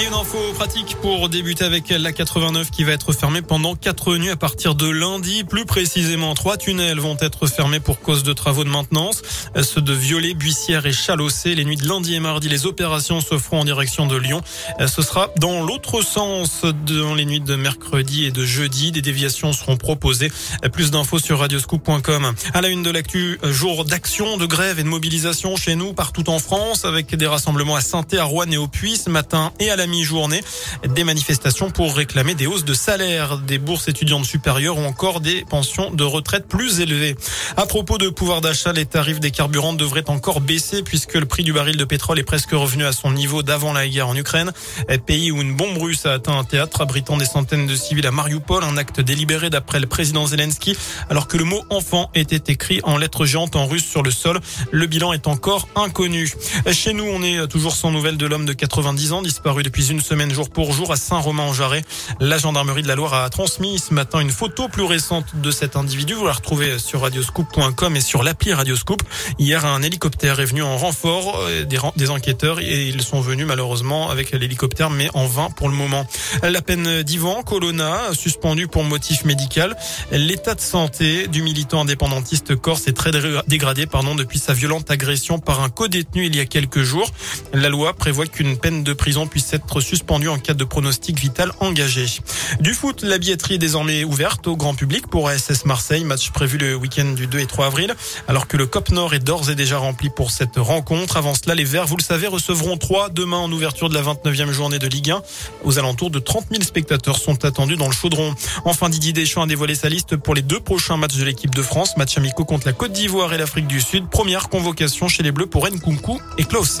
Et une info pratique pour débuter avec la 89 qui va être fermée pendant quatre nuits à partir de lundi. Plus précisément, trois tunnels vont être fermés pour cause de travaux de maintenance. Ceux de Violet, Buissière et Chalossé. Les nuits de lundi et mardi, les opérations se feront en direction de Lyon. Ce sera dans l'autre sens dans les nuits de mercredi et de jeudi. Des déviations seront proposées. Plus d'infos sur radioscoop.com. À la une de l'actu, jour d'action, de grève et de mobilisation chez nous partout en France avec des rassemblements à saint à Rouen et au Puy ce matin et à la mi-journée. Des manifestations pour réclamer des hausses de salaire, des bourses étudiantes supérieures ou encore des pensions de retraite plus élevées. À propos de pouvoir d'achat, les tarifs des carburants devraient encore baisser puisque le prix du baril de pétrole est presque revenu à son niveau d'avant la guerre en Ukraine. Pays où une bombe russe a atteint un théâtre abritant des centaines de civils à Mariupol, un acte délibéré d'après le président Zelensky, alors que le mot enfant était écrit en lettres géantes en russe sur le sol. Le bilan est encore inconnu. Chez nous, on est toujours sans nouvelles de l'homme de 90 ans disparu depuis une semaine jour pour jour à Saint-Romain-en-Jarret. La gendarmerie de la Loire a transmis ce matin une photo plus récente de cet individu. Vous la retrouvez sur radioscoop.com et sur l'appli Radioscoop. Hier, un hélicoptère est venu en renfort euh, des, des enquêteurs et ils sont venus malheureusement avec l'hélicoptère, mais en vain pour le moment. La peine d'Ivan Colonna, suspendu pour motif médical. L'état de santé du militant indépendantiste corse est très dégradé pardon, depuis sa violente agression par un co-détenu il y a quelques jours. La loi prévoit qu'une peine de prison puisse être suspendu en cas de pronostic vital engagé. Du foot, la billetterie est désormais ouverte au grand public pour ASS Marseille, match prévu le week-end du 2 et 3 avril, alors que le COP Nord est d'ores et déjà rempli pour cette rencontre. Avant cela, les Verts, vous le savez, recevront 3 demain en ouverture de la 29e journée de Ligue 1. Aux alentours de 30 000 spectateurs sont attendus dans le chaudron. Enfin, Didier Deschamps a dévoilé sa liste pour les deux prochains matchs de l'équipe de France, match amicaux contre la Côte d'Ivoire et l'Afrique du Sud. Première convocation chez les Bleus pour Nkunku et Klaus.